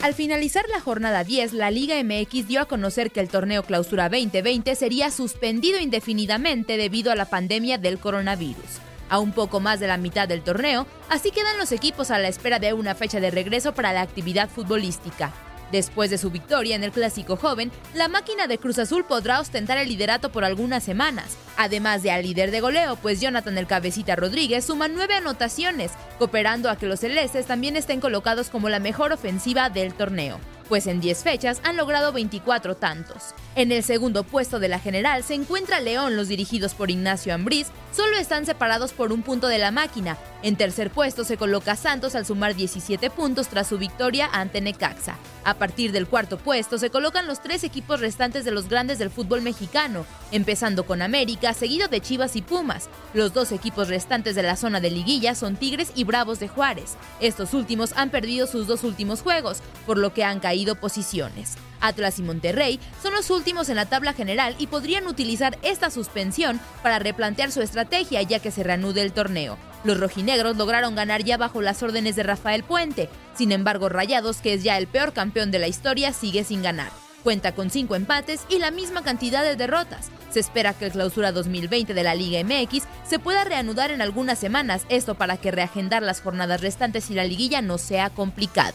Al finalizar la jornada 10, la Liga MX dio a conocer que el torneo Clausura 2020 sería suspendido indefinidamente debido a la pandemia del coronavirus. A un poco más de la mitad del torneo, así quedan los equipos a la espera de una fecha de regreso para la actividad futbolística. Después de su victoria en el Clásico Joven, la máquina de Cruz Azul podrá ostentar el liderato por algunas semanas, además de al líder de goleo, pues Jonathan el Cabecita Rodríguez suma nueve anotaciones, cooperando a que los celestes también estén colocados como la mejor ofensiva del torneo pues en 10 fechas han logrado 24 tantos. En el segundo puesto de la general se encuentra León, los dirigidos por Ignacio Ambriz, solo están separados por un punto de la máquina. En tercer puesto se coloca Santos al sumar 17 puntos tras su victoria ante Necaxa. A partir del cuarto puesto se colocan los tres equipos restantes de los grandes del fútbol mexicano, empezando con América, seguido de Chivas y Pumas. Los dos equipos restantes de la zona de liguilla son Tigres y Bravos de Juárez. Estos últimos han perdido sus dos últimos juegos, por lo que han caído posiciones. Atlas y Monterrey son los últimos en la tabla general y podrían utilizar esta suspensión para replantear su estrategia ya que se reanude el torneo. Los rojinegros lograron ganar ya bajo las órdenes de Rafael Puente, sin embargo Rayados, que es ya el peor campeón de la historia, sigue sin ganar. Cuenta con cinco empates y la misma cantidad de derrotas. Se espera que el clausura 2020 de la Liga MX se pueda reanudar en algunas semanas, esto para que reagendar las jornadas restantes y la liguilla no sea complicado.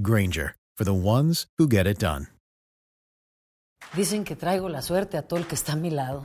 Granger, for the ones who get it done. Dicen que traigo la suerte a todo el que está a mi lado.